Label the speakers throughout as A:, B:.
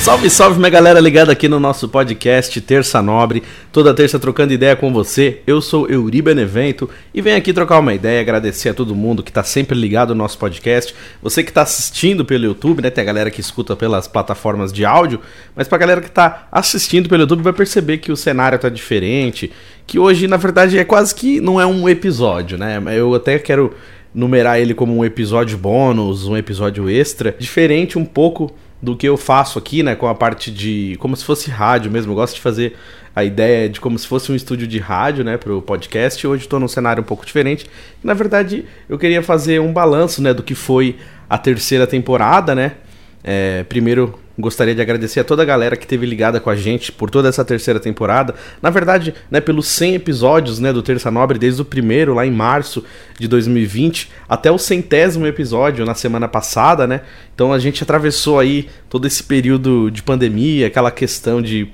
A: Salve, salve, minha galera ligada aqui no nosso podcast Terça Nobre. Toda terça trocando ideia com você. Eu sou Euri Benevento e venho aqui trocar uma ideia, agradecer a todo mundo que está sempre ligado no nosso podcast. Você que está assistindo pelo YouTube, né? Tem a galera que escuta pelas plataformas de áudio, mas pra galera que está assistindo pelo YouTube vai perceber que o cenário tá diferente, que hoje, na verdade, é quase que não é um episódio, né? Eu até quero numerar ele como um episódio bônus, um episódio extra, diferente um pouco do que eu faço aqui, né, com a parte de como se fosse rádio mesmo. Eu gosto de fazer a ideia de como se fosse um estúdio de rádio, né, para o podcast. Hoje estou num cenário um pouco diferente. Na verdade, eu queria fazer um balanço, né, do que foi a terceira temporada, né. É, primeiro Gostaria de agradecer a toda a galera que teve ligada com a gente por toda essa terceira temporada. Na verdade, né, pelos 100 episódios né, do Terça Nobre, desde o primeiro, lá em março de 2020, até o centésimo episódio na semana passada, né? Então a gente atravessou aí todo esse período de pandemia, aquela questão de,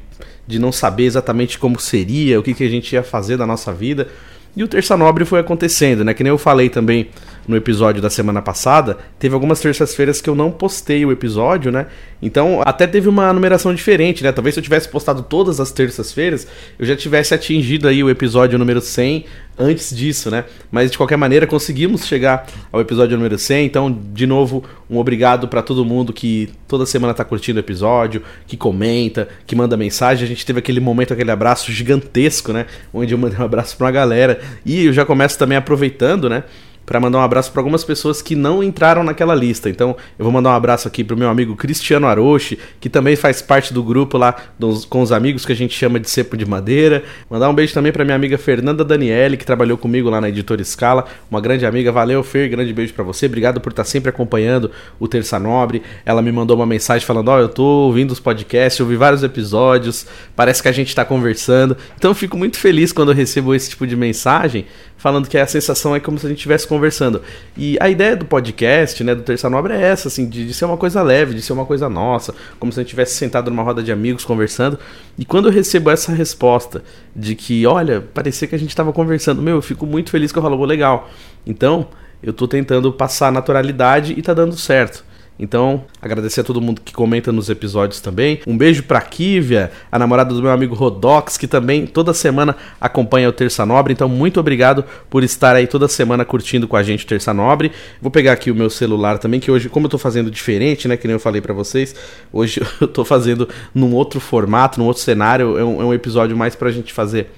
A: de não saber exatamente como seria, o que, que a gente ia fazer da nossa vida. E o Terça Nobre foi acontecendo, né? Que nem eu falei também no episódio da semana passada, teve algumas terças-feiras que eu não postei o episódio, né? Então até teve uma numeração diferente, né? Talvez se eu tivesse postado todas as terças-feiras, eu já tivesse atingido aí o episódio número 100 antes disso, né? Mas de qualquer maneira conseguimos chegar ao episódio número 100. Então, de novo, um obrigado para todo mundo que toda semana tá curtindo o episódio, que comenta, que manda mensagem. A gente teve aquele momento, aquele abraço gigantesco, né? Onde eu mandei um abraço para uma galera. E eu já começo também aproveitando, né? Para mandar um abraço para algumas pessoas que não entraram naquela lista. Então, eu vou mandar um abraço aqui pro meu amigo Cristiano Aroche, que também faz parte do grupo lá dos, com os amigos que a gente chama de Cepo de Madeira. Mandar um beijo também para minha amiga Fernanda Daniele, que trabalhou comigo lá na editora Scala, uma grande amiga. Valeu, Fer, grande beijo para você. Obrigado por estar sempre acompanhando o Terça Nobre. Ela me mandou uma mensagem falando: "Ó, oh, eu tô ouvindo os podcasts, ouvi vários episódios, parece que a gente tá conversando". Então, eu fico muito feliz quando eu recebo esse tipo de mensagem falando que a sensação é como se a gente estivesse conversando. E a ideia do podcast, né, do Terça Nobre é essa, assim, de, de, ser uma coisa leve, de ser uma coisa nossa, como se a gente estivesse sentado numa roda de amigos conversando. E quando eu recebo essa resposta de que, olha, parecia que a gente estava conversando, meu, eu fico muito feliz que eu falo, legal. Então, eu estou tentando passar naturalidade e está dando certo. Então, agradecer a todo mundo que comenta nos episódios também. Um beijo pra Kívia, a namorada do meu amigo Rodox, que também toda semana acompanha o Terça Nobre. Então, muito obrigado por estar aí toda semana curtindo com a gente o Terça Nobre. Vou pegar aqui o meu celular também, que hoje, como eu tô fazendo diferente, né, que nem eu falei para vocês, hoje eu tô fazendo num outro formato, num outro cenário. É um, é um episódio mais pra gente fazer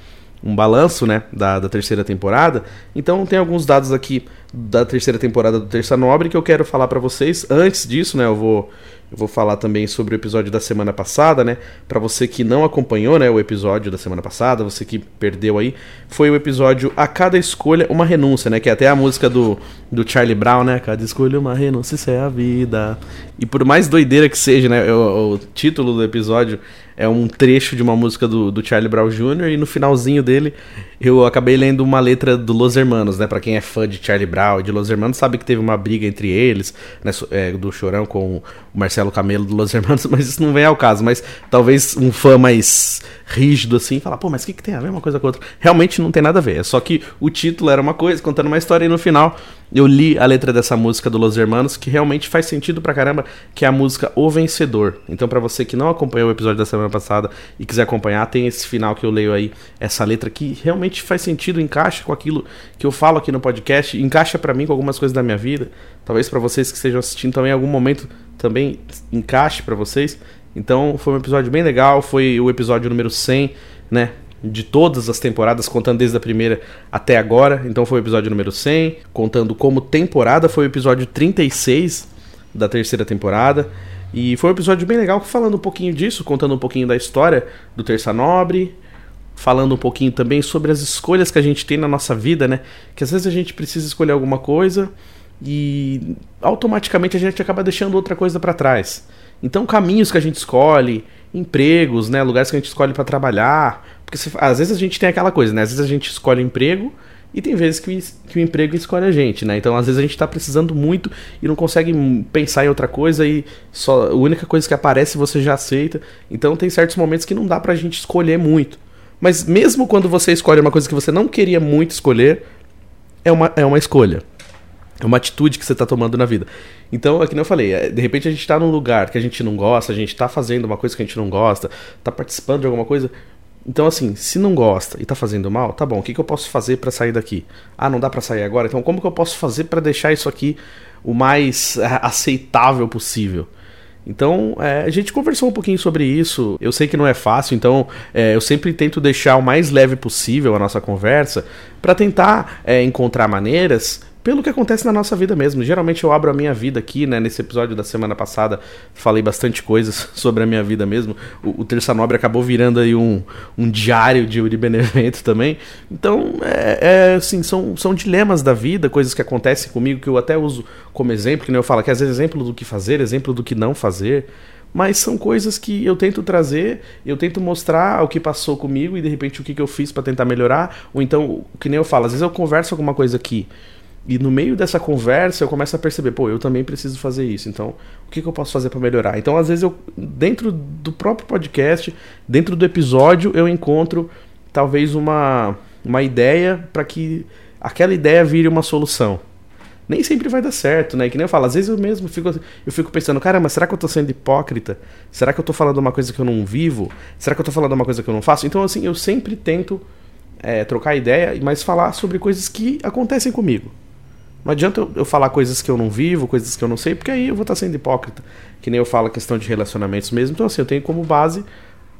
A: um balanço, né, da, da terceira temporada. Então, tem alguns dados aqui da terceira temporada do Terça Nobre que eu quero falar para vocês. Antes disso, né, eu vou eu vou falar também sobre o episódio da semana passada, né? Para você que não acompanhou, né, o episódio da semana passada, você que perdeu aí, foi o episódio A Cada Escolha uma Renúncia, né? Que é até a música do, do Charlie Brown, né? Cada escolha uma renúncia, isso é a vida. E por mais doideira que seja, né? O, o título do episódio é um trecho de uma música do, do Charlie Brown Jr. e no finalzinho dele eu acabei lendo uma letra do Los Hermanos, né? Pra quem é fã de Charlie Brown e de Los Hermanos sabe que teve uma briga entre eles, né? É, do Chorão com o Marcelo Camelo do Los Hermanos, mas isso não vem ao caso. Mas talvez um fã mais rígido assim, falar, pô, mas o que, que tem a ver uma coisa com a outra? Realmente não tem nada a ver. É só que o título era uma coisa, contando uma história, e no final eu li a letra dessa música do Los Hermanos, que realmente faz sentido pra caramba, que é a música O Vencedor. Então, para você que não acompanhou o episódio da semana passada e quiser acompanhar, tem esse final que eu leio aí, essa letra que realmente faz sentido, encaixa com aquilo que eu falo aqui no podcast, encaixa para mim com algumas coisas da minha vida. Talvez para vocês que estejam assistindo também em algum momento também encaixe para vocês. Então foi um episódio bem legal, foi o episódio número 100, né? De todas as temporadas, contando desde a primeira até agora. Então foi o episódio número 100. Contando como temporada, foi o episódio 36 da terceira temporada. E foi um episódio bem legal, falando um pouquinho disso, contando um pouquinho da história do Terça Nobre, falando um pouquinho também sobre as escolhas que a gente tem na nossa vida, né? Que às vezes a gente precisa escolher alguma coisa e automaticamente a gente acaba deixando outra coisa para trás. Então, caminhos que a gente escolhe, empregos, né, lugares que a gente escolhe para trabalhar, porque às vezes a gente tem aquela coisa, né? Às vezes a gente escolhe emprego e tem vezes que, que o emprego escolhe a gente, né? Então, às vezes a gente está precisando muito e não consegue pensar em outra coisa e só a única coisa que aparece você já aceita. Então, tem certos momentos que não dá pra gente escolher muito. Mas mesmo quando você escolhe uma coisa que você não queria muito escolher, é uma, é uma escolha. É uma atitude que você está tomando na vida. Então, é que eu falei, é, de repente a gente está num lugar que a gente não gosta, a gente está fazendo uma coisa que a gente não gosta, está participando de alguma coisa. Então, assim, se não gosta e está fazendo mal, tá bom, o que, que eu posso fazer para sair daqui? Ah, não dá para sair agora? Então, como que eu posso fazer para deixar isso aqui o mais aceitável possível? Então, é, a gente conversou um pouquinho sobre isso. Eu sei que não é fácil, então é, eu sempre tento deixar o mais leve possível a nossa conversa para tentar é, encontrar maneiras pelo que acontece na nossa vida mesmo. Geralmente eu abro a minha vida aqui, né? Nesse episódio da semana passada falei bastante coisas sobre a minha vida mesmo. O, o Terça Nobre acabou virando aí um, um diário de Uri Benevento também. Então, é, é, assim, são, são dilemas da vida, coisas que acontecem comigo que eu até uso como exemplo, que nem eu falo, que às vezes exemplo do que fazer, exemplo do que não fazer mas são coisas que eu tento trazer, eu tento mostrar o que passou comigo e de repente o que, que eu fiz para tentar melhorar, ou então, que nem eu falo, às vezes eu converso alguma coisa aqui e no meio dessa conversa eu começo a perceber, pô, eu também preciso fazer isso. Então, o que, que eu posso fazer para melhorar? Então, às vezes eu dentro do próprio podcast, dentro do episódio, eu encontro talvez uma uma ideia para que aquela ideia vire uma solução. Nem sempre vai dar certo, né? Que nem eu falo, às vezes eu mesmo fico eu fico pensando, cara, mas será que eu tô sendo hipócrita? Será que eu tô falando uma coisa que eu não vivo? Será que eu tô falando uma coisa que eu não faço? Então, assim, eu sempre tento é, trocar ideia, mas falar sobre coisas que acontecem comigo. Não adianta eu, falar coisas que eu não vivo, coisas que eu não sei, porque aí eu vou estar sendo hipócrita. Que nem eu falo a questão de relacionamentos mesmo. Então, assim, eu tenho como base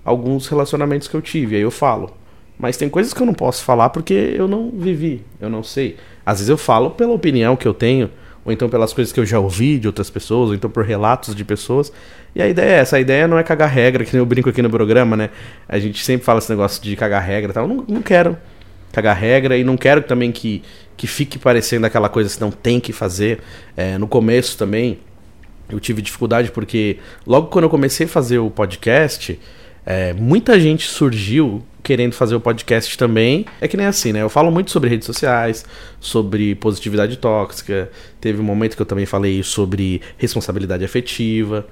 A: alguns relacionamentos que eu tive, aí eu falo. Mas tem coisas que eu não posso falar porque eu não vivi, eu não sei. Às vezes eu falo pela opinião que eu tenho, ou então pelas coisas que eu já ouvi de outras pessoas, ou então por relatos de pessoas. E a ideia é essa, a ideia não é cagar regra, que nem eu brinco aqui no programa, né? A gente sempre fala esse negócio de cagar regra e tal. Eu não, não quero cagar regra e não quero também que, que fique parecendo aquela coisa que não tem que fazer. É, no começo também eu tive dificuldade porque logo quando eu comecei a fazer o podcast, é, muita gente surgiu querendo fazer o podcast também. É que nem assim, né? Eu falo muito sobre redes sociais, sobre positividade tóxica. Teve um momento que eu também falei sobre responsabilidade afetiva.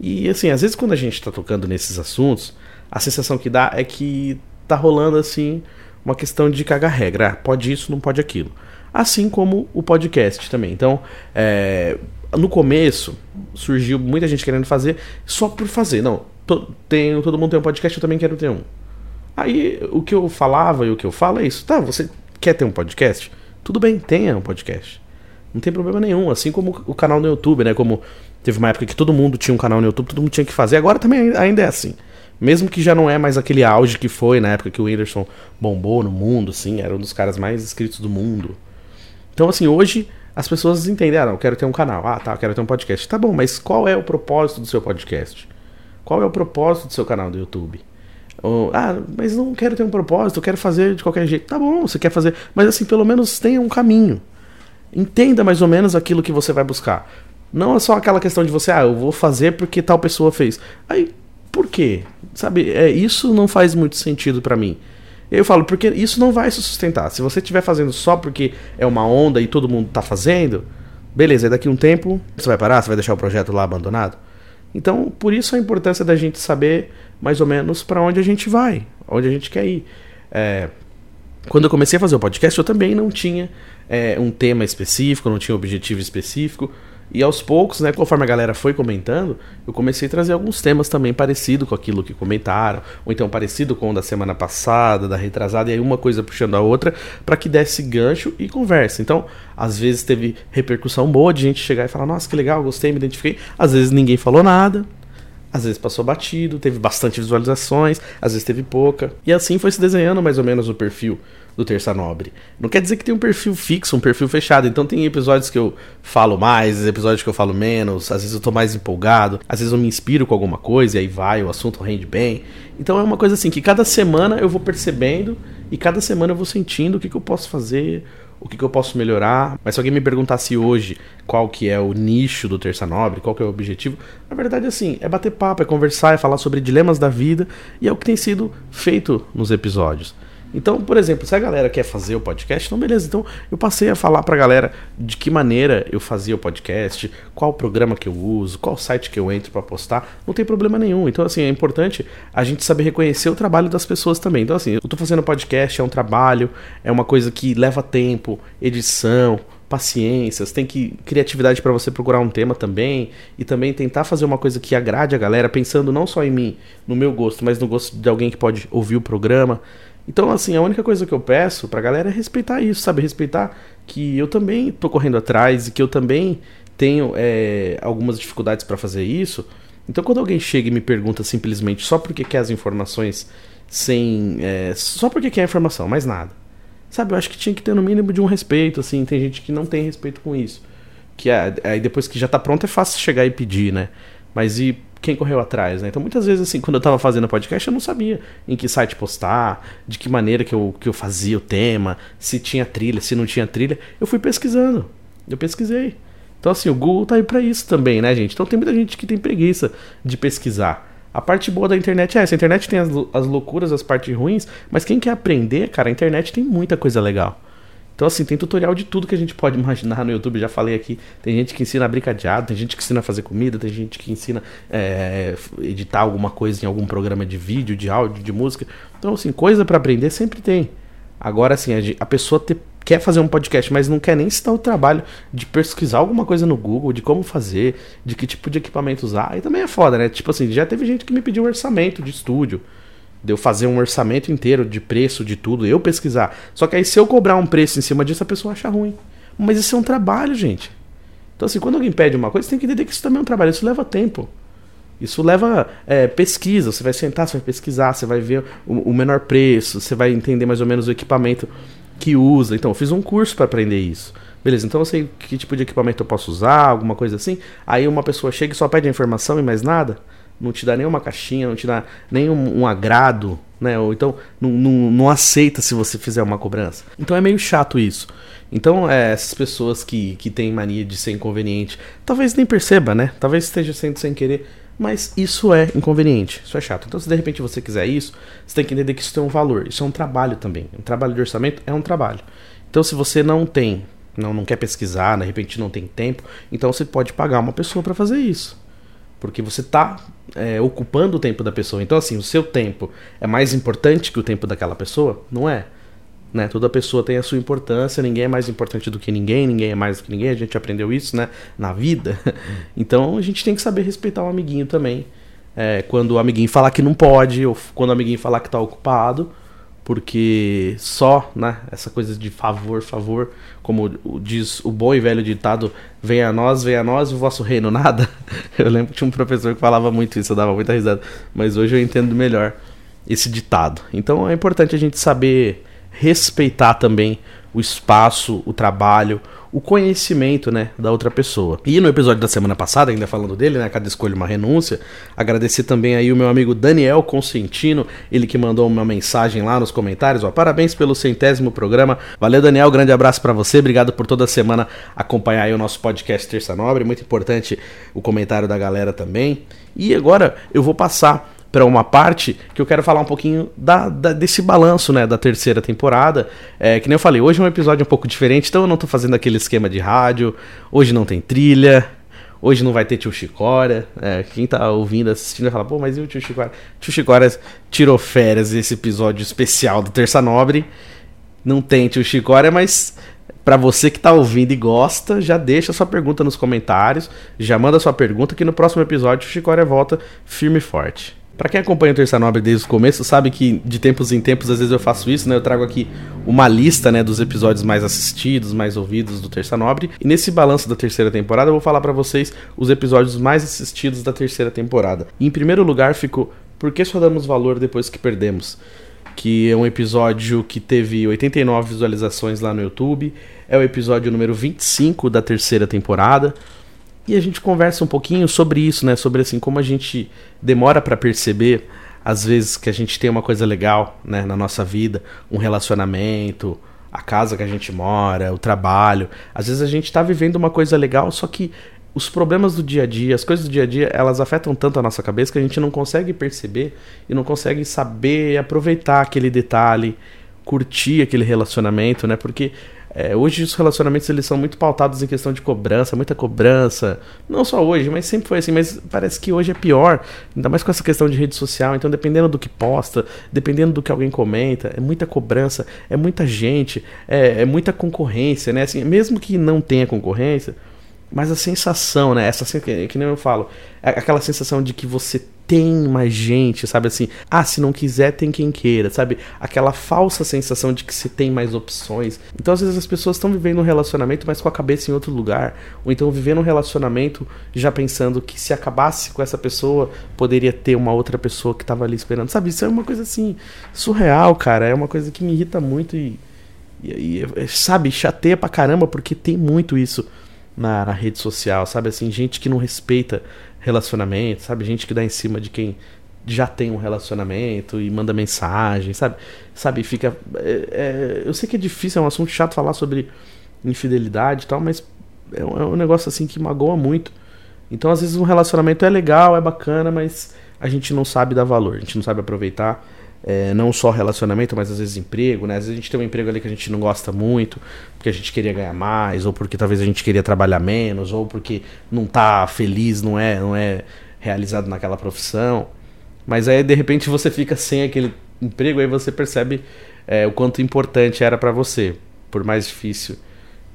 A: E assim, às vezes quando a gente tá tocando nesses assuntos, a sensação que dá é que tá rolando assim uma questão de cagar regra. Ah, pode isso, não pode aquilo. Assim como o podcast também. Então, é, no começo, surgiu muita gente querendo fazer só por fazer. Não, tem, todo mundo tem um podcast, eu também quero ter um. Aí, o que eu falava e o que eu falo é isso. Tá, você quer ter um podcast? Tudo bem, tenha um podcast. Não tem problema nenhum. Assim como o canal no YouTube, né? Como teve uma época que todo mundo tinha um canal no YouTube, todo mundo tinha que fazer. Agora também ainda é assim. Mesmo que já não é mais aquele auge que foi na época que o Whindersson bombou no mundo, assim, era um dos caras mais inscritos do mundo. Então, assim, hoje as pessoas entendem, ah, não, eu quero ter um canal, ah, tá, eu quero ter um podcast. Tá bom, mas qual é o propósito do seu podcast? Qual é o propósito do seu canal do YouTube? Ou, ah, mas não quero ter um propósito, eu quero fazer de qualquer jeito. Tá bom, você quer fazer, mas assim, pelo menos tenha um caminho. Entenda mais ou menos aquilo que você vai buscar. Não é só aquela questão de você, ah, eu vou fazer porque tal pessoa fez. Aí, por quê? Sabe, é, isso não faz muito sentido para mim. Eu falo, porque isso não vai se sustentar. Se você estiver fazendo só porque é uma onda e todo mundo tá fazendo, beleza, daqui a um tempo você vai parar, você vai deixar o projeto lá abandonado. Então, por isso a importância da gente saber mais ou menos para onde a gente vai, onde a gente quer ir. É, quando eu comecei a fazer o podcast, eu também não tinha é, um tema específico, não tinha um objetivo específico. E aos poucos, né, conforme a galera foi comentando, eu comecei a trazer alguns temas também parecido com aquilo que comentaram, ou então parecido com o da semana passada, da retrasada, e aí uma coisa puxando a outra, para que desse gancho e conversa. Então, às vezes teve repercussão boa de gente chegar e falar: "Nossa, que legal, gostei, me identifiquei". Às vezes ninguém falou nada, às vezes passou batido, teve bastante visualizações, às vezes teve pouca. E assim foi se desenhando mais ou menos o perfil do Terça Nobre. Não quer dizer que tem um perfil fixo, um perfil fechado. Então tem episódios que eu falo mais, episódios que eu falo menos, às vezes eu tô mais empolgado, às vezes eu me inspiro com alguma coisa e aí vai, o assunto rende bem. Então é uma coisa assim que cada semana eu vou percebendo e cada semana eu vou sentindo o que, que eu posso fazer, o que, que eu posso melhorar. Mas se alguém me perguntasse hoje qual que é o nicho do Terça Nobre, qual que é o objetivo, na verdade assim, é bater papo, é conversar, é falar sobre dilemas da vida e é o que tem sido feito nos episódios. Então, por exemplo, se a galera quer fazer o podcast, então beleza. Então eu passei a falar pra galera de que maneira eu fazia o podcast, qual programa que eu uso, qual site que eu entro para postar. Não tem problema nenhum. Então, assim, é importante a gente saber reconhecer o trabalho das pessoas também. Então, assim, eu tô fazendo podcast, é um trabalho, é uma coisa que leva tempo, edição, paciência, você tem que criatividade para você procurar um tema também e também tentar fazer uma coisa que agrade a galera, pensando não só em mim, no meu gosto, mas no gosto de alguém que pode ouvir o programa. Então, assim, a única coisa que eu peço pra galera é respeitar isso, sabe? Respeitar que eu também tô correndo atrás e que eu também tenho é, algumas dificuldades para fazer isso. Então, quando alguém chega e me pergunta simplesmente só porque quer as informações sem. É, só porque quer a informação, mais nada. Sabe, eu acho que tinha que ter no mínimo de um respeito, assim. Tem gente que não tem respeito com isso. Que é, aí depois que já tá pronto é fácil chegar e pedir, né? Mas e quem correu atrás, né? Então muitas vezes assim, quando eu tava fazendo podcast, eu não sabia em que site postar, de que maneira que eu, que eu fazia o tema, se tinha trilha, se não tinha trilha. Eu fui pesquisando. Eu pesquisei. Então assim, o Google tá aí para isso também, né, gente? Então tem muita gente que tem preguiça de pesquisar. A parte boa da internet é essa. A internet tem as, as loucuras, as partes ruins, mas quem quer aprender, cara, a internet tem muita coisa legal. Então, assim, tem tutorial de tudo que a gente pode imaginar no YouTube. Já falei aqui. Tem gente que ensina a brincar de tem gente que ensina a fazer comida, tem gente que ensina é, editar alguma coisa em algum programa de vídeo, de áudio, de música. Então, assim, coisa para aprender sempre tem. Agora, assim, a, pessoa quer fazer um podcast, mas não quer nem citar o trabalho de pesquisar alguma coisa no Google, de como fazer, de que tipo de equipamento usar. Aí também é foda, né? Tipo assim, já teve gente que me pediu um orçamento de estúdio de eu fazer um orçamento inteiro de preço, de tudo, eu pesquisar. Só que aí se eu cobrar um preço em cima disso, a pessoa acha ruim. Mas isso é um trabalho, gente. Então, assim, quando alguém pede uma coisa, você tem que entender que isso também é um trabalho, isso leva tempo. Isso leva é, pesquisa, você vai sentar, você vai pesquisar, você vai ver o, o, menor preço, você vai entender mais ou menos o equipamento que usa. Então, eu fiz um curso para aprender isso. Beleza, então eu sei que tipo de equipamento eu posso usar, alguma coisa assim. Aí uma pessoa chega e só pede a informação e mais nada não te dá nenhuma caixinha, não te dá nenhum um agrado, né? Ou então não, não, não, aceita se você fizer uma cobrança. Então é meio chato isso. Então, é, essas pessoas que, que têm mania de ser inconveniente, talvez nem perceba, né? Talvez esteja sendo sem querer, mas isso é inconveniente, isso é chato. Então, se de repente você quiser isso, você tem que entender que isso tem um valor. Isso é um trabalho também. Um trabalho de orçamento é um trabalho. Então, se você não tem, não, não quer pesquisar, de repente não tem tempo, então você pode pagar uma pessoa para fazer isso. Porque você está é, ocupando o tempo da pessoa. Então, assim, o seu tempo é mais importante que o tempo daquela pessoa? Não é. Né? Toda pessoa tem a sua importância, ninguém é mais importante do que ninguém, ninguém é mais do que ninguém, a gente aprendeu isso né? na vida. Então a gente tem que saber respeitar o amiguinho também. É, quando o amiguinho falar que não pode, ou quando o amiguinho falar que está ocupado, porque só, né, essa coisa de favor, favor, como diz o bom e velho ditado, venha a nós, venha a nós, o vosso reino nada. Eu lembro que tinha um professor que falava muito isso, eu dava muita risada, mas hoje eu entendo melhor esse ditado. Então é importante a gente saber respeitar também o espaço, o trabalho, o conhecimento, né, da outra pessoa. E no episódio da semana passada, ainda falando dele, né, cada escolha uma renúncia, agradecer também aí o meu amigo Daniel Consentino, ele que mandou uma mensagem lá nos comentários, ó, parabéns pelo centésimo programa. Valeu, Daniel, grande abraço para você, obrigado por toda semana acompanhar aí o nosso podcast Terça Nobre, muito importante o comentário da galera também. E agora eu vou passar para uma parte que eu quero falar um pouquinho da, da, desse balanço né, da terceira temporada. É, que nem eu falei, hoje é um episódio um pouco diferente, então eu não estou fazendo aquele esquema de rádio, hoje não tem trilha, hoje não vai ter tio Chicória. É, quem está ouvindo, assistindo, vai falar, pô, mas e o tio Chicória? Tio Chicória tirou férias esse episódio especial do Terça Nobre. Não tem tio Chicória, mas para você que está ouvindo e gosta, já deixa sua pergunta nos comentários, já manda sua pergunta que no próximo episódio o Chicória volta firme e forte. Para quem acompanha o Terça Nobre desde o começo, sabe que de tempos em tempos, às vezes eu faço isso, né? Eu trago aqui uma lista, né, dos episódios mais assistidos, mais ouvidos do Terça Nobre. E nesse balanço da terceira temporada, eu vou falar para vocês os episódios mais assistidos da terceira temporada. E em primeiro lugar ficou Por que só damos valor depois que perdemos? Que é um episódio que teve 89 visualizações lá no YouTube. É o episódio número 25 da terceira temporada. E a gente conversa um pouquinho sobre isso, né? Sobre assim como a gente demora para perceber às vezes que a gente tem uma coisa legal, né, na nossa vida, um relacionamento, a casa que a gente mora, o trabalho. Às vezes a gente está vivendo uma coisa legal, só que os problemas do dia a dia, as coisas do dia a dia, elas afetam tanto a nossa cabeça que a gente não consegue perceber e não consegue saber aproveitar aquele detalhe curtir aquele relacionamento, né? Porque é, hoje os relacionamentos eles são muito pautados em questão de cobrança, muita cobrança. Não só hoje, mas sempre foi assim. Mas parece que hoje é pior, ainda mais com essa questão de rede social. Então, dependendo do que posta, dependendo do que alguém comenta, é muita cobrança, é muita gente, é, é muita concorrência, né? Assim, mesmo que não tenha concorrência, mas a sensação, né? Essa que, que nem eu falo, aquela sensação de que você tem mais gente, sabe assim? Ah, se não quiser, tem quem queira, sabe? Aquela falsa sensação de que se tem mais opções. Então, às vezes, as pessoas estão vivendo um relacionamento, mas com a cabeça em outro lugar. Ou então vivendo um relacionamento já pensando que se acabasse com essa pessoa, poderia ter uma outra pessoa que estava ali esperando. Sabe? Isso é uma coisa assim, surreal, cara. É uma coisa que me irrita muito e. e, e sabe, chateia pra caramba, porque tem muito isso na, na rede social, sabe? Assim, gente que não respeita relacionamento, sabe? Gente que dá em cima de quem já tem um relacionamento e manda mensagem, sabe? Sabe, fica. É, é, eu sei que é difícil, é um assunto chato falar sobre infidelidade e tal, mas é um, é um negócio assim que magoa muito. Então, às vezes, um relacionamento é legal, é bacana, mas a gente não sabe dar valor, a gente não sabe aproveitar. É, não só relacionamento, mas às vezes emprego, né? Às vezes a gente tem um emprego ali que a gente não gosta muito, porque a gente queria ganhar mais, ou porque talvez a gente queria trabalhar menos, ou porque não tá feliz, não é, não é realizado naquela profissão. Mas aí de repente você fica sem aquele emprego, aí você percebe é, o quanto importante era para você, por mais difícil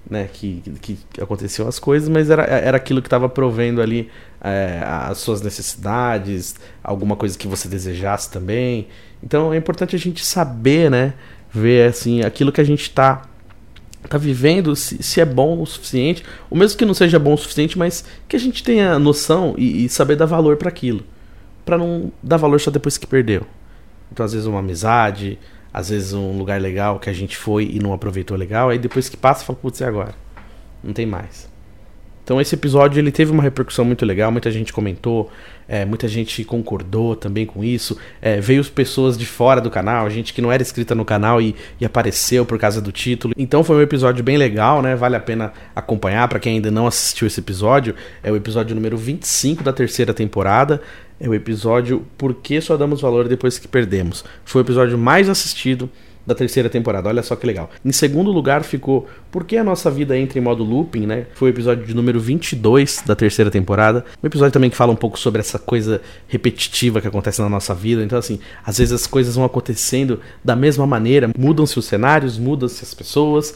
A: né, que, que, aconteciam as coisas, mas era, era aquilo que estava provendo ali é, as suas necessidades, alguma coisa que você desejasse também. Então é importante a gente saber, né, ver assim aquilo que a gente está tá vivendo, se, se, é bom o suficiente, ou mesmo que não seja bom o suficiente, mas que a gente tenha noção e, e saber dar valor para aquilo, para não dar valor só depois que perdeu. Então às vezes uma amizade, às vezes um lugar legal que a gente foi e não aproveitou legal, aí depois que passa, fala, putz, e agora? Não tem mais. Então esse episódio ele teve uma repercussão muito legal, muita gente comentou, é, muita gente concordou também com isso. É, veio pessoas de fora do canal, gente que não era inscrita no canal e, e, apareceu por causa do título. Então foi um episódio bem legal, né? Vale a pena acompanhar para quem ainda não assistiu esse episódio. É o episódio número 25 da terceira temporada é o episódio Por que só damos valor depois que perdemos. Foi o episódio mais assistido da terceira temporada. Olha só que legal. Em segundo lugar ficou Por que a nossa vida entra em modo looping, né? Foi o episódio de número 22 da terceira temporada. Um episódio também que fala um pouco sobre essa coisa repetitiva que acontece na nossa vida. Então, assim, às vezes as coisas vão acontecendo da mesma maneira, mudam-se os cenários, mudam-se as pessoas,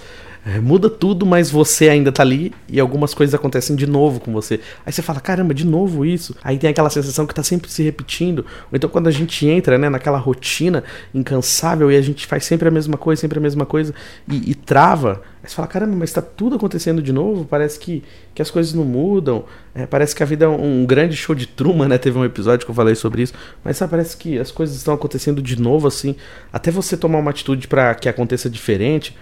A: muda tudo, mas você ainda tá ali e algumas coisas acontecem de novo com você. Aí você fala, caramba, de novo isso. Aí tem aquela sensação que tá sempre se repetindo. Ou então quando a gente entra, né, naquela rotina incansável e a gente faz sempre a mesma coisa, sempre a mesma coisa e, e trava. Aí você fala, caramba, mas tá tudo acontecendo de novo? Parece que, que as coisas não mudam. É, parece que a vida é um, um, grande show de Truman, né? Teve um episódio que eu falei sobre isso. Mas sabe, parece que as coisas estão acontecendo de novo, assim. Até você tomar uma atitude para que aconteça diferente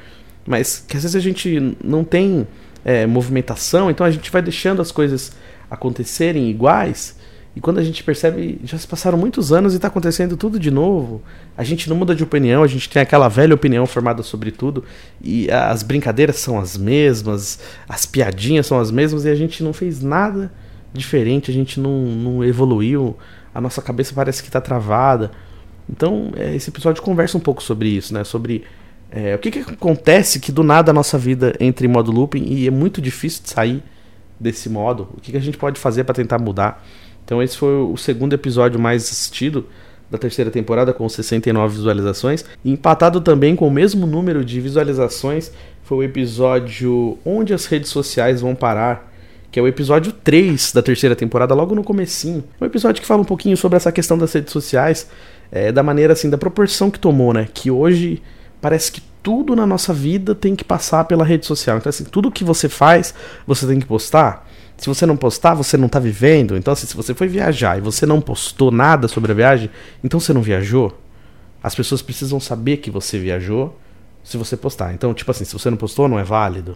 A: mas que às vezes a gente não tem é, movimentação, então a gente vai deixando as coisas acontecerem iguais. E quando a gente percebe, já se passaram muitos anos e está acontecendo tudo de novo. A gente não muda de opinião, a gente tem aquela velha opinião formada sobre tudo. E as brincadeiras são as mesmas, as piadinhas são as mesmas e a gente não fez nada diferente, a gente não, não evoluiu, a nossa cabeça parece que está travada. Então, é, esse episódio conversa um pouco sobre isso, né? Sobre é, o que, que acontece que do nada a nossa vida entra em modo looping e é muito difícil de sair desse modo? O que, que a gente pode fazer para tentar mudar? Então esse foi o segundo episódio mais assistido da terceira temporada com 69 visualizações. Empatado também com o mesmo número de visualizações foi o episódio Onde as redes sociais vão parar, que é o episódio 3 da terceira temporada, logo no comecinho. É um episódio que fala um pouquinho sobre essa questão das redes sociais, é, da maneira assim, da proporção que tomou, né? Que hoje parece que tudo na nossa vida tem que passar pela rede social. Então, assim, tudo que você faz, você tem que postar. Se você não postar, você não está vivendo. Então, assim, se você foi viajar e você não postou nada sobre a viagem, então você não viajou. As pessoas precisam saber que você viajou se você postar. Então, tipo assim, se você não postou, não é válido.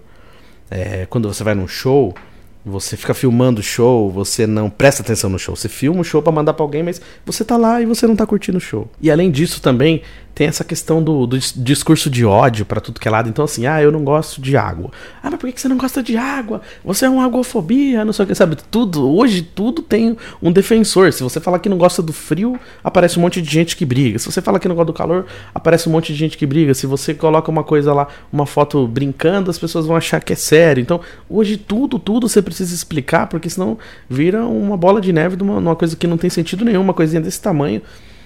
A: É, quando você vai num show, Você fica filmando o show, você não presta atenção no show. Você filma o show para mandar para alguém, mas você tá lá e você não tá curtindo o show. E além disso também tem essa questão do, do discurso de ódio para tudo que é lado. Então assim, ah, eu não gosto de água. Ah, mas por que você não gosta de água? Você é uma agofobia, não sei o que, sabe? Tudo, hoje tudo tem um defensor. Se você falar que não gosta do frio, aparece um monte de gente que briga. Se você fala que não gosta do calor, aparece um monte de gente que briga. Se você coloca uma coisa lá, uma foto brincando, as pessoas vão achar que é sério. Então, hoje tudo, tudo você precisa explicar, porque senão vira uma bola de neve de uma, uma coisa que não tem sentido nenhum, uma coisinha desse tamanho,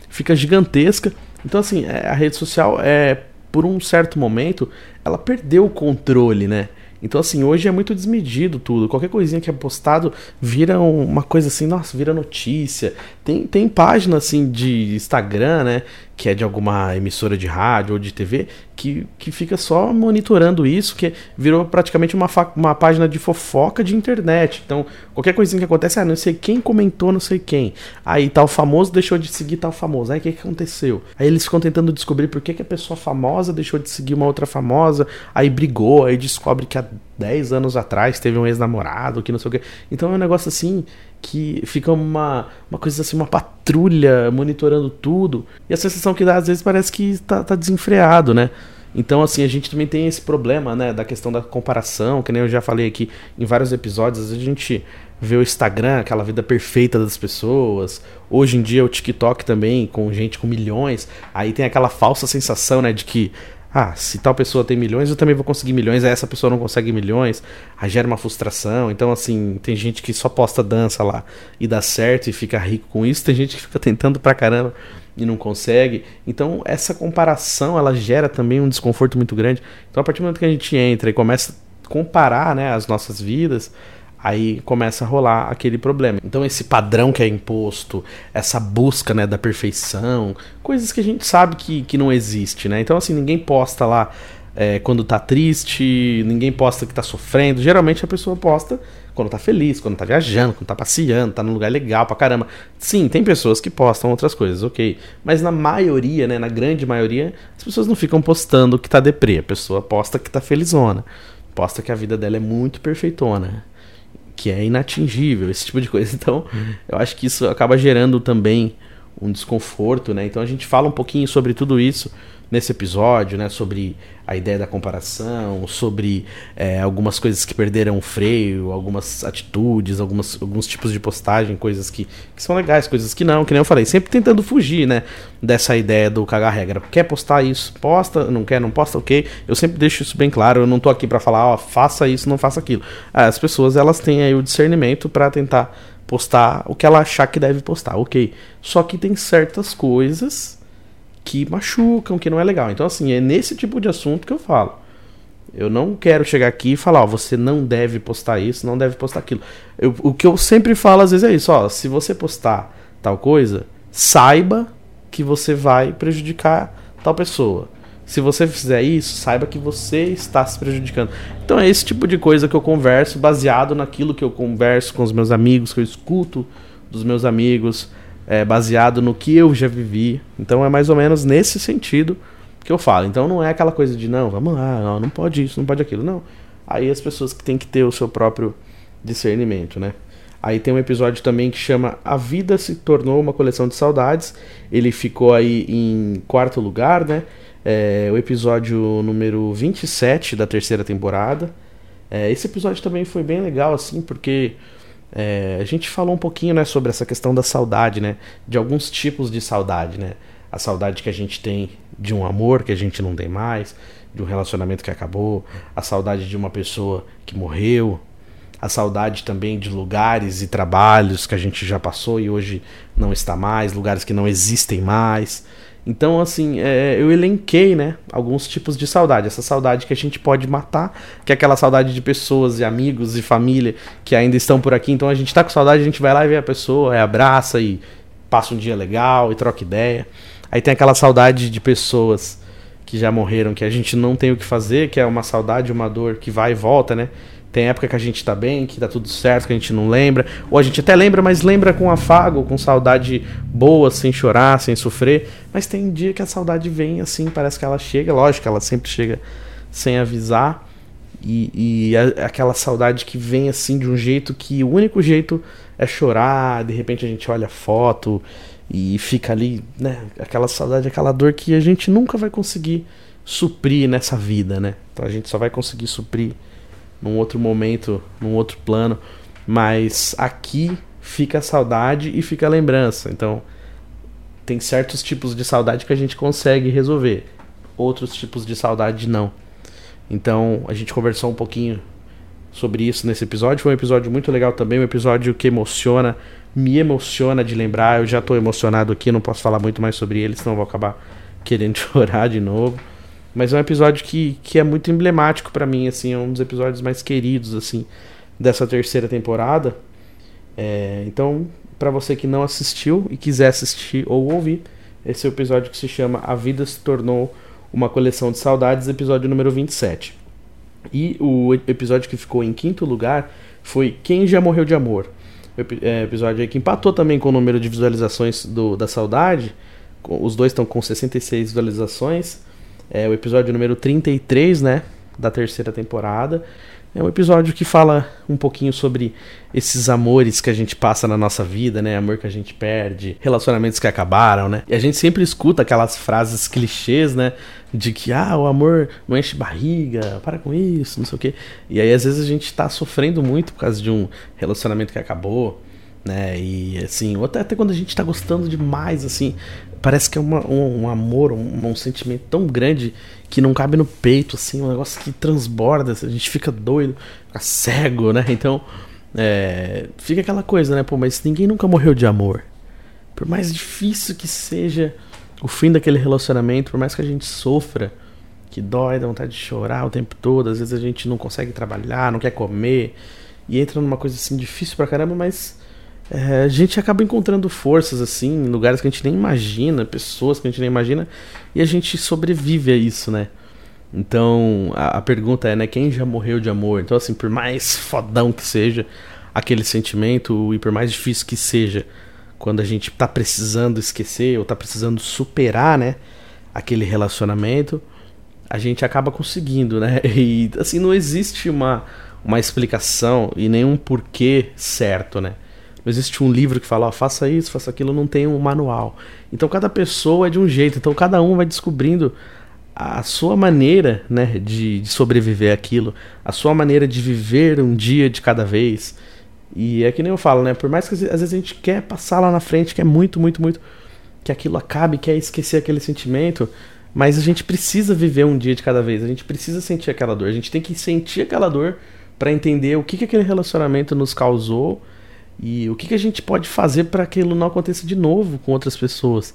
A: fica gigantesca. Então, assim, é, a rede social, é por um certo momento, ela perdeu o controle, né? Então, assim, hoje é muito desmedido tudo. Qualquer coisinha que é postado vira uma coisa assim, nossa, vira notícia. Tem, tem página, assim, de Instagram, né? Que é de alguma emissora de rádio ou de TV, que, que fica só monitorando isso, que virou praticamente uma, uma página de fofoca de internet. Então, qualquer coisinha que acontece, ah, não sei quem comentou, não sei quem. Aí tal famoso deixou de seguir tal famoso. Aí o que, que aconteceu? Aí eles ficam tentando descobrir por que, que a pessoa famosa deixou de seguir uma outra famosa, aí brigou, aí descobre que há 10 anos atrás teve um ex-namorado, que não sei o quê. Então é um negócio assim que fica uma, uma coisa assim, uma patrulha monitorando tudo. E a sensação que dá às vezes parece que tá, tá desenfreado, né? Então, assim, a gente também tem esse problema, né, da questão da comparação, que nem eu já falei aqui em vários episódios, a gente vê o Instagram, aquela vida perfeita das pessoas. Hoje em dia o TikTok também, com gente com milhões. Aí tem aquela falsa sensação, né, de que ah, se tal pessoa tem milhões, eu também vou conseguir milhões, essa pessoa não consegue milhões, aí gera uma frustração. Então, assim, tem gente que só posta dança lá e dá certo e fica rico com isso, tem gente que fica tentando pra caramba e não consegue. Então, essa comparação, ela gera também um desconforto muito grande. Então, a partir do momento que a gente entra e começa a comparar, né, as nossas vidas, aí começa a rolar aquele problema. Então esse padrão que é imposto, essa busca né, da perfeição, coisas que a gente sabe que, que não existe, né? Então assim, ninguém posta lá é, quando tá triste, ninguém posta que tá sofrendo. Geralmente a pessoa posta quando tá feliz, quando tá viajando, quando tá passeando, tá num lugar legal pra caramba. Sim, tem pessoas que postam outras coisas, ok. Mas na maioria, né, na grande maioria, as pessoas não ficam postando que tá deprê. A pessoa posta que tá felizona. Posta que a vida dela é muito perfeitona que é inatingível, esse tipo de coisa. Então, eu acho que isso acaba gerando também um desconforto, né? Então a gente fala um pouquinho sobre tudo isso nesse episódio, né? Sobre a ideia da comparação, sobre é, algumas coisas que perderam o freio, algumas atitudes, algumas, alguns tipos de postagem, coisas que, que são legais, coisas que não, que nem eu falei, sempre tentando fugir, né? Dessa ideia do cagar regra. Quer postar isso? Posta, não quer, não posta, ok. Eu sempre deixo isso bem claro, eu não tô aqui para falar, ó, faça isso, não faça aquilo. As pessoas, elas têm aí o discernimento para tentar postar o que ela achar que deve postar, ok. Só que tem certas coisas que machucam, que não é legal. Então, assim, é nesse tipo de assunto que eu falo. Eu não quero chegar aqui e falar, ó, você não deve postar isso, não deve postar aquilo. Eu, o que eu sempre falo às vezes é isso, ó, se você postar tal coisa, saiba que você vai prejudicar tal pessoa. Se você fizer isso, saiba que você está se prejudicando. Então é esse tipo de coisa que eu converso, baseado naquilo que eu converso com os meus amigos, que eu escuto dos meus amigos, é, baseado no que eu já vivi. Então é mais ou menos nesse sentido que eu falo. Então não é aquela coisa de não, vamos lá, não, não pode isso, não pode aquilo. Não. Aí as pessoas que têm que ter o seu próprio discernimento, né? Aí tem um episódio também que chama A Vida se tornou uma coleção de saudades. Ele ficou aí em quarto lugar, né? É, o episódio número 27 da terceira temporada. É, esse episódio também foi bem legal, assim, porque é, a gente falou um pouquinho né, sobre essa questão da saudade, né? De alguns tipos de saudade, né? A saudade que a gente tem de um amor que a gente não tem mais, de um relacionamento que acabou, a saudade de uma pessoa que morreu, a saudade também de lugares e trabalhos que a gente já passou e hoje não está mais, lugares que não existem mais. Então, assim, é, eu elenquei, né, alguns tipos de saudade. Essa saudade que a gente pode matar, que é aquela saudade de pessoas e amigos e família que ainda estão por aqui. Então, a gente tá com saudade, a gente vai lá e vê a pessoa, é, abraça e passa um dia legal e troca ideia. Aí tem aquela saudade de pessoas que já morreram, que a gente não tem o que fazer, que é uma saudade, uma dor que vai e volta, né? Tem época que a gente tá bem, que tá tudo certo, que a gente não lembra. Ou a gente até lembra, mas lembra com afago, com saudade boa, sem chorar, sem sofrer. Mas tem dia que a saudade vem assim, parece que ela chega. Lógico, ela sempre chega sem avisar. E, e a, aquela saudade que vem assim de um jeito que o único jeito é chorar, de repente a gente olha a foto e fica ali, né? Aquela saudade, aquela dor que a gente nunca vai conseguir suprir nessa vida, né? Então a gente só vai conseguir suprir num outro momento, num outro plano. Mas aqui fica a saudade e fica a lembrança. Então tem certos tipos de saudade que a gente consegue resolver, outros tipos de saudade não. Então a gente conversou um pouquinho sobre isso nesse episódio. Foi um episódio muito legal também, um episódio que emociona, me emociona de lembrar. Eu já estou emocionado aqui, não posso falar muito mais sobre ele, senão vou acabar querendo chorar de novo. Mas é um episódio que, que é muito emblemático para mim, assim, é um dos episódios mais queridos, assim, dessa terceira temporada. É, então, para você que não assistiu e quiser assistir ou ouvir, esse é o episódio que se chama A Vida se Tornou uma Coleção de Saudades, episódio número 27. E o episódio que ficou em quinto lugar foi Quem Já Morreu de Amor. É, episódio que empatou também com o número de visualizações do, da Saudade. Os dois estão com 66 visualizações. É o episódio número 33, né? Da terceira temporada. É um episódio que fala um pouquinho sobre esses amores que a gente passa na nossa vida, né? Amor que a gente perde, relacionamentos que acabaram, né? E a gente sempre escuta aquelas frases clichês, né? De que, ah, o amor não enche barriga, para com isso, não sei o quê. E aí, às vezes, a gente tá sofrendo muito por causa de um relacionamento que acabou, né? E assim, até, até quando a gente tá gostando demais, assim, parece que é uma, um, um, amor, um, um, sentimento tão grande que não cabe no peito, assim, um negócio que transborda, a gente fica doido, fica cego, né? Então, é, fica aquela coisa, né? Pô, mas ninguém nunca morreu de amor. Por mais difícil que seja o fim daquele relacionamento, por mais que a gente sofra, que dói, dá vontade de chorar o tempo todo, às vezes a gente não consegue trabalhar, não quer comer, e entra numa coisa assim difícil pra caramba, mas é, a gente acaba encontrando forças assim em lugares que a gente nem imagina, pessoas que a gente nem imagina, e a gente sobrevive a isso, né? Então a, a, pergunta é, né, quem já morreu de amor? Então assim, por mais fodão que seja aquele sentimento e por mais difícil que seja, quando a gente tá precisando esquecer ou tá precisando superar, né, aquele relacionamento, a gente acaba conseguindo, né? E assim não existe uma uma explicação e nenhum porquê certo, né? Não existe um livro que fala, ó, faça isso, faça aquilo, não tem um manual. Então cada pessoa é de um jeito, então cada um vai descobrindo a sua maneira né, de, de sobreviver aquilo, a sua maneira de viver um dia de cada vez. E é que nem eu falo, né? Por mais que às vezes a gente quer passar lá na frente, quer muito, muito, muito que aquilo acabe, quer esquecer aquele sentimento, mas a gente precisa viver um dia de cada vez, a gente precisa sentir aquela dor, a gente tem que sentir aquela dor para entender o que, que aquele relacionamento nos causou e o que, que a gente pode fazer para aquilo não aconteça de novo com outras pessoas.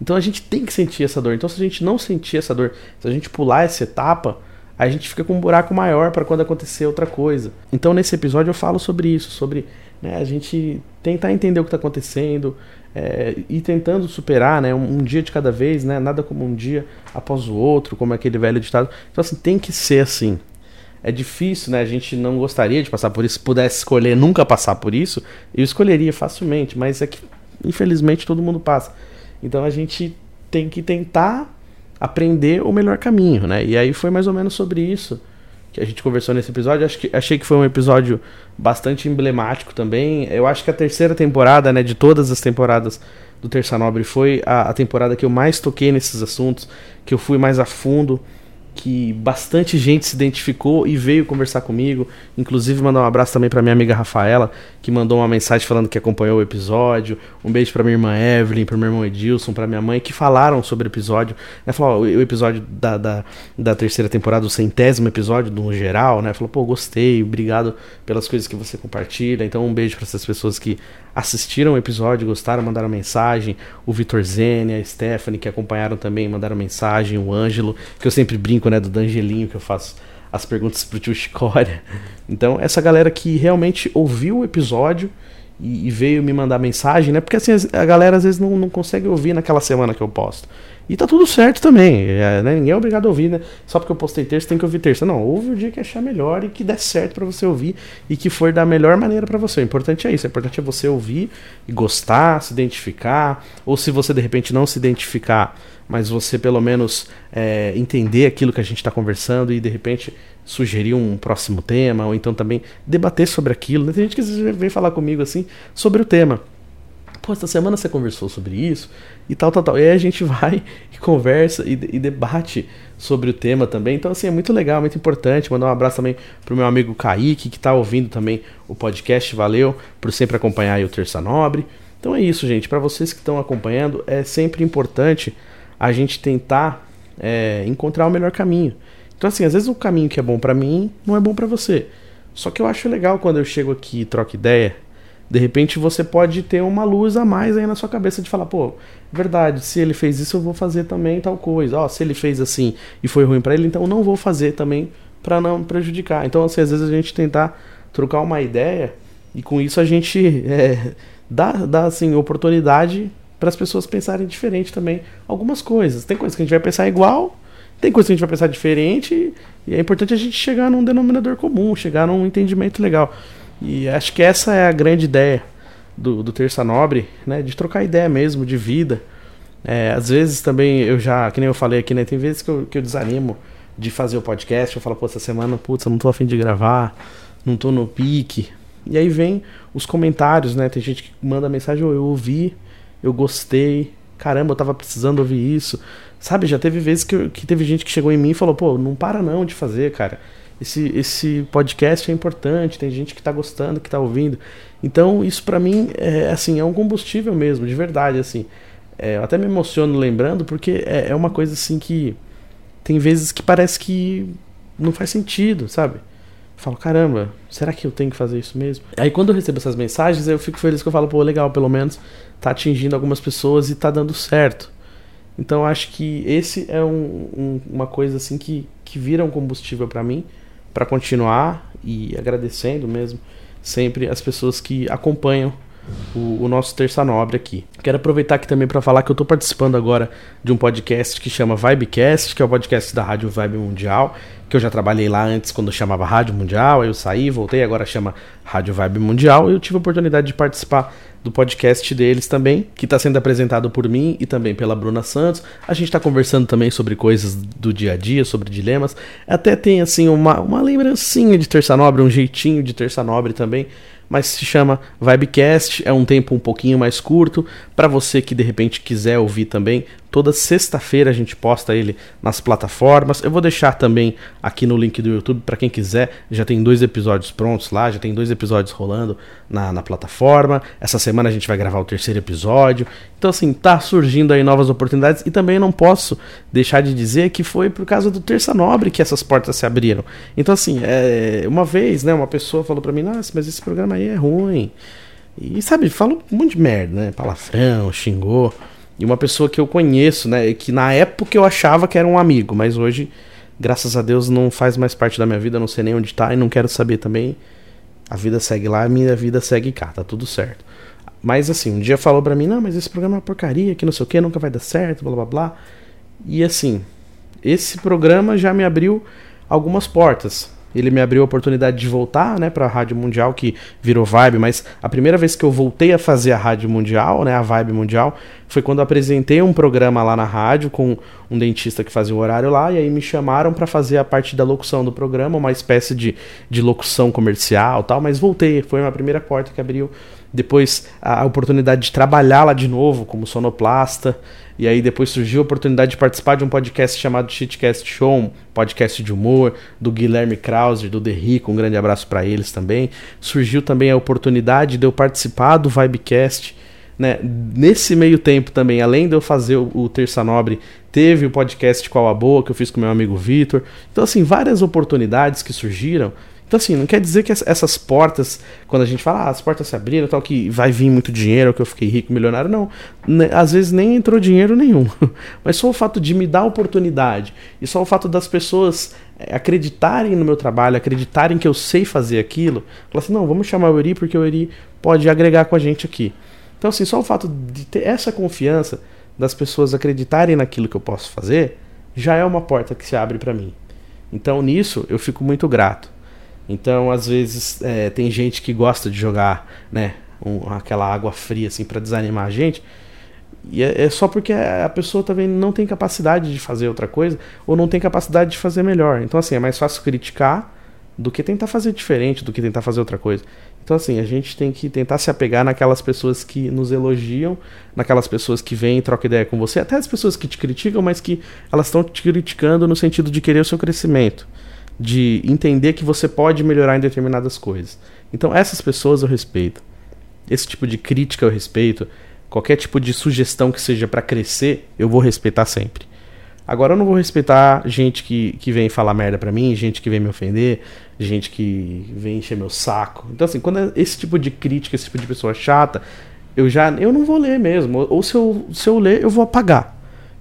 A: Então a gente tem que sentir essa dor. Então se a gente não sentir essa dor, se a gente pular essa etapa, a gente fica com um buraco maior para quando acontecer outra coisa. Então nesse episódio eu falo sobre isso, sobre né, a gente tentar entender o que está acontecendo é, e tentando superar, né, um, um, dia de cada vez, né, nada como um dia após o outro, como aquele velho ditado. Então assim tem que ser assim é difícil, né? A gente não gostaria de passar por isso. Se pudesse escolher nunca passar por isso, eu escolheria facilmente, mas é que infelizmente todo mundo passa. Então a gente tem que tentar aprender o melhor caminho, né? E aí foi mais ou menos sobre isso que a gente conversou nesse episódio. Acho que, achei que foi um episódio bastante emblemático também. Eu acho que a terceira temporada, né, de todas as temporadas do Terça Nobre, foi a, a temporada que eu mais toquei nesses assuntos, que eu fui mais a fundo que bastante gente se identificou e veio conversar comigo. Inclusive, mandar um abraço também para minha amiga Rafaela, que mandou uma mensagem falando que acompanhou o episódio. Um beijo para minha irmã Evelyn, para meu irmão Edilson, para minha mãe, que falaram sobre o episódio. Né? Falou, ó, o episódio da, da, da, terceira temporada, o centésimo episódio, no geral, né? Falou, pô, gostei, obrigado pelas coisas que você compartilha. Então, um beijo para essas pessoas que assistiram o episódio, gostaram, mandaram mensagem. O Vitor Zene, a Stephanie, que acompanharam também, mandaram mensagem. O Ângelo, que eu sempre brinco, né, do Dangelinho, que eu faço as perguntas pro tio Chicória. Então, essa galera que realmente ouviu o episódio e, e, veio me mandar mensagem, né? Porque assim, a galera às vezes não, não consegue ouvir naquela semana que eu posto. E tá tudo certo também. É, né? Ninguém é obrigado a ouvir, né? Só porque eu postei terça, tem que ouvir terça. Não, ouve o dia que achar melhor e que der certo para você ouvir e que for da melhor maneira para você. O importante é isso. O importante é você ouvir e gostar, se identificar. Ou se você de repente não se identificar, mas você pelo menos é, entender aquilo que a gente está conversando e de repente sugerir um próximo tema, ou então também debater sobre aquilo. Né? Tem gente que vem falar comigo assim sobre o tema pô, essa semana você conversou sobre isso e tal, tal, tal. E aí a gente vai e conversa e, e, debate sobre o tema também. Então, assim, é muito legal, muito importante. Mandar um abraço também pro meu amigo Kaique, que tá ouvindo também o podcast. Valeu por sempre acompanhar o Terça Nobre. Então é isso, gente. Para vocês que estão acompanhando, é sempre importante a gente tentar é, encontrar o melhor caminho. Então, assim, às vezes o caminho que é bom para mim não é bom para você. Só que eu acho legal quando eu chego aqui e troco ideia de repente você pode ter uma luz a mais aí na sua cabeça de falar, pô, verdade, se ele fez isso eu vou fazer também tal coisa. Ó, se ele fez assim e foi ruim para ele, então não vou fazer também para não prejudicar. Então, assim, às vezes a gente tentar trocar uma ideia e com isso a gente é, dá, dá assim, oportunidade para as pessoas pensarem diferente também algumas coisas. Tem coisas que a gente vai pensar igual, tem coisas que a gente vai pensar diferente e é importante a gente chegar num denominador comum, chegar num entendimento legal. E acho que essa é a grande ideia do, do Terça Nobre, né? De trocar ideia mesmo, de vida. É, às vezes também eu já, que nem eu falei aqui, né? Tem vezes que eu, que eu desanimo de fazer o podcast. Eu falo, pô, essa semana, putz, eu não tô afim de gravar, não tô no pique. E aí vem os comentários, né? Tem gente que manda mensagem, oh, eu ouvi, eu gostei, caramba, eu tava precisando ouvir isso. Sabe, já teve vezes que, que teve gente que chegou em mim e falou, pô, não para não de fazer, cara esse, esse podcast é importante, tem gente que está gostando, que está ouvindo. Então, isso para mim é assim, é um combustível mesmo, de verdade, assim. É, eu até me emociono lembrando, porque é, é, uma coisa assim que tem vezes que parece que não faz sentido, sabe? Eu falo, caramba, será que eu tenho que fazer isso mesmo? Aí quando eu recebo essas mensagens, eu fico feliz que eu falo, pô, legal, pelo menos tá atingindo algumas pessoas e tá dando certo. Então acho que esse é um, um, uma coisa assim que, que vira um combustível para mim para continuar e agradecendo mesmo sempre as pessoas que acompanham o, o, nosso Terça Nobre aqui. Quero aproveitar aqui também para falar que eu estou participando agora de um podcast que chama Vibecast, que é o podcast da Rádio Vibe Mundial, que eu já trabalhei lá antes quando chamava Rádio Mundial, aí eu saí, voltei, agora chama Rádio Vibe Mundial, e eu tive a oportunidade de participar do podcast deles também, que está sendo apresentado por mim e também pela Bruna Santos. A gente está conversando também sobre coisas do dia a dia, sobre dilemas. Até tem assim uma, uma lembrancinha de Terça Nobre, um jeitinho de Terça Nobre também mas se chama Vibecast, é um tempo um pouquinho mais curto. Para você que de repente quiser ouvir também, toda sexta-feira a gente posta ele nas plataformas. Eu vou deixar também aqui no link do YouTube para quem quiser. Já tem dois episódios prontos lá, já tem dois episódios rolando na, na plataforma. Essa semana a gente vai gravar o terceiro episódio. Então, assim, tá surgindo aí novas oportunidades e também não posso deixar de dizer que foi por causa do Terça Nobre que essas portas se abriram. Então, assim, é, uma vez, né, uma pessoa falou para mim: Nossa, mas esse programa aí é ruim. E sabe, falou um monte de merda, né? Palavrão, xingou. E uma pessoa que eu conheço, né? Que na época eu achava que era um amigo, mas hoje, graças a Deus, não faz mais parte da minha vida, não sei nem onde tá e não quero saber também. A vida segue lá, a minha vida segue cá, tá tudo certo. Mas assim, um dia falou pra mim, não, mas esse programa é uma porcaria, que não sei o que, nunca vai dar certo, blá blá blá. E assim, esse programa já me abriu algumas portas. Ele me abriu a oportunidade de voltar, né, para a Rádio Mundial, que virou Vibe, mas a primeira vez que eu voltei a fazer a Rádio Mundial, né, a Vibe Mundial, foi quando apresentei um programa lá na rádio com um dentista que fazia o horário lá, e aí me chamaram para fazer a parte da locução do programa, uma espécie de, de locução comercial tal, mas voltei, foi a primeira porta que abriu. Depois a oportunidade de trabalhar lá de novo como sonoplasta. E aí depois surgiu a oportunidade de participar de um podcast chamado Shitcast Show, um podcast de humor, do Guilherme Krause, do Derrico, um grande abraço para eles também. Surgiu também a oportunidade de eu participar do Vibecast. Né? Nesse meio tempo também, além de eu fazer o, o Terça Nobre, teve o podcast Qual a Boa, que eu fiz com meu amigo Vitor. Então, assim, várias oportunidades que surgiram então, assim, não quer dizer que essas portas, quando a gente fala, ah, as portas se abriram, tal, que vai vir muito dinheiro, que eu fiquei rico, milionário, não. Às vezes nem entrou dinheiro nenhum. Mas só o fato de me dar oportunidade e só o fato das pessoas eh, acreditarem no meu trabalho, acreditarem que eu sei fazer aquilo, falar assim, não, vamos chamar o Eri porque o Eri pode agregar com a gente aqui. Então, assim, só o fato de ter essa confiança das pessoas acreditarem naquilo que eu posso fazer, já é uma porta que se abre para mim. Então nisso eu fico muito grato. Então às vezes é, tem gente que gosta de jogar, né, um, aquela água fria assim para desanimar a gente. E é, é, só porque a pessoa também não tem capacidade de fazer outra coisa ou não tem capacidade de fazer melhor. Então assim é mais fácil criticar do que tentar fazer diferente, do que tentar fazer outra coisa. Então, assim, a gente tem que tentar se apegar naquelas pessoas que nos elogiam, naquelas pessoas que vêm e trocam ideia com você, até as pessoas que te criticam, mas que elas estão te criticando no sentido de querer o seu crescimento, de entender que você pode melhorar em determinadas coisas. Então, essas pessoas eu respeito. Esse tipo de crítica eu respeito. Qualquer tipo de sugestão que seja para crescer, eu vou respeitar sempre. Agora eu não vou respeitar gente que, que vem falar merda pra mim, gente que vem me ofender, gente que vem encher meu saco. Então, assim, quando é esse tipo de crítica, esse tipo de pessoa chata, eu já eu não vou ler mesmo. Ou se eu, se eu ler, eu vou apagar.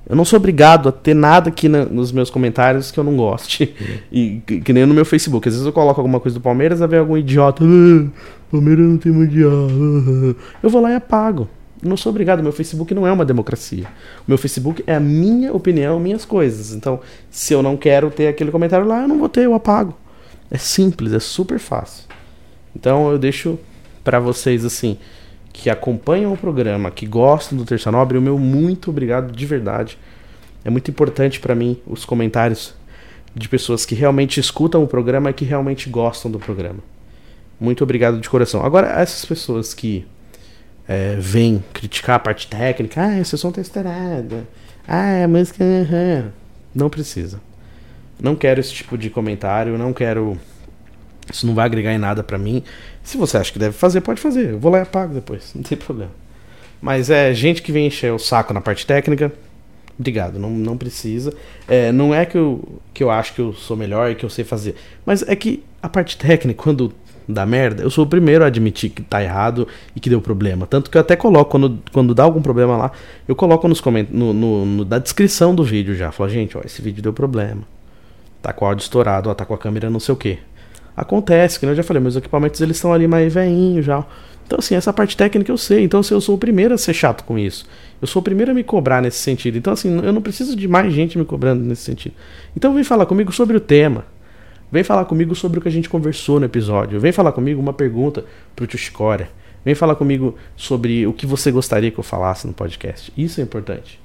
A: Eu não sou obrigado a ter nada aqui na, nos meus comentários que eu não goste. E que, que, nem no meu Facebook. Às vezes eu coloco alguma coisa do Palmeiras, aí vem algum idiota. Ah, Palmeiras não tem mundial. Ah, ah. Eu vou lá e apago não sou obrigado, meu Facebook não é uma democracia. O meu Facebook é a minha opinião, minhas coisas. Então, se eu não quero ter aquele comentário lá, eu não vou ter, eu apago. É simples, é super fácil. Então, eu deixo para vocês assim que acompanham o programa, que gostam do Terça Nobre, o meu muito obrigado de verdade. É muito importante para mim os comentários de pessoas que realmente escutam o programa e que realmente gostam do programa. Muito obrigado de coração. Agora, essas pessoas que é, vem criticar a parte técnica, ah, esse som tá estourado, ah, a música. Uhum. Não precisa. Não quero esse tipo de comentário, não quero. Isso não vai agregar em nada para mim. Se você acha que deve fazer, pode fazer. Eu vou lá e apago depois, não tem problema. Mas é gente que vem encher o saco na parte técnica. Obrigado, não, não precisa. É, não é que eu, que eu acho que eu sou melhor e que eu sei fazer. Mas é que a parte técnica, quando da merda, eu sou o primeiro a admitir que tá errado e que deu problema. Tanto que eu até coloco, quando, quando dá algum problema lá, eu coloco nos no, no, no, da descrição do vídeo já. Falo, gente, ó, esse vídeo deu problema. Tá com o áudio estourado, ó, tá com a câmera não sei o que. Acontece, que eu já falei, meus equipamentos eles estão ali mais veinho já. Então, assim, essa parte técnica eu sei. Então, assim, eu sou o primeiro a ser chato com isso. Eu sou o primeiro a me cobrar nesse sentido. Então, assim, eu não preciso de mais gente me cobrando nesse sentido. Então, vem falar comigo sobre o tema. Vem falar comigo sobre o que a gente conversou no episódio. Vem falar comigo uma pergunta pro tio Chicória. Vem falar comigo sobre o que você gostaria que eu falasse no podcast. Isso é importante.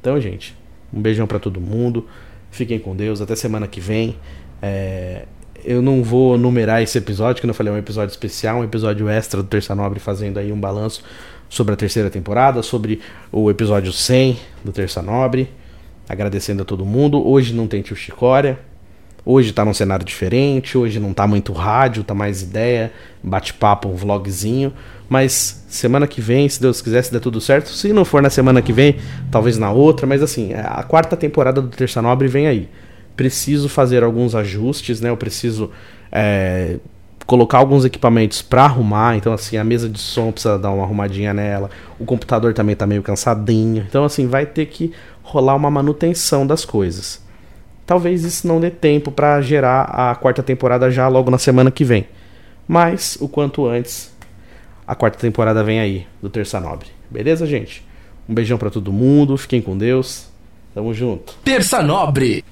A: Então, gente, um beijão para todo mundo. Fiquem com Deus. Até semana que vem. É... Eu não vou numerar esse episódio, que eu falei, é um episódio especial, um episódio extra do Terça Nobre, fazendo aí um balanço sobre a terceira temporada, sobre o episódio 100 do Terça Nobre. Agradecendo a todo mundo. Hoje não tem tio Chicória, Hoje tá num cenário diferente, hoje não tá muito rádio, tá mais ideia, bate-papo, um vlogzinho. Mas semana que vem, se Deus quiser, se der tudo certo. Se não for na semana que vem, talvez na outra. Mas assim, a quarta temporada do Terça Nobre vem aí. Preciso fazer alguns ajustes, né? Eu preciso é, colocar alguns equipamentos para arrumar. Então, assim, a mesa de som precisa dar uma arrumadinha nela. O computador também tá meio cansadinho. Então, assim, vai ter que rolar uma manutenção das coisas. Talvez isso não dê tempo para gerar a quarta temporada já logo na semana que vem. Mas o quanto antes a quarta temporada vem aí do Terça Nobre. Beleza, gente? Um beijão para todo mundo, fiquem com Deus. Tamo junto.
B: Terça Nobre.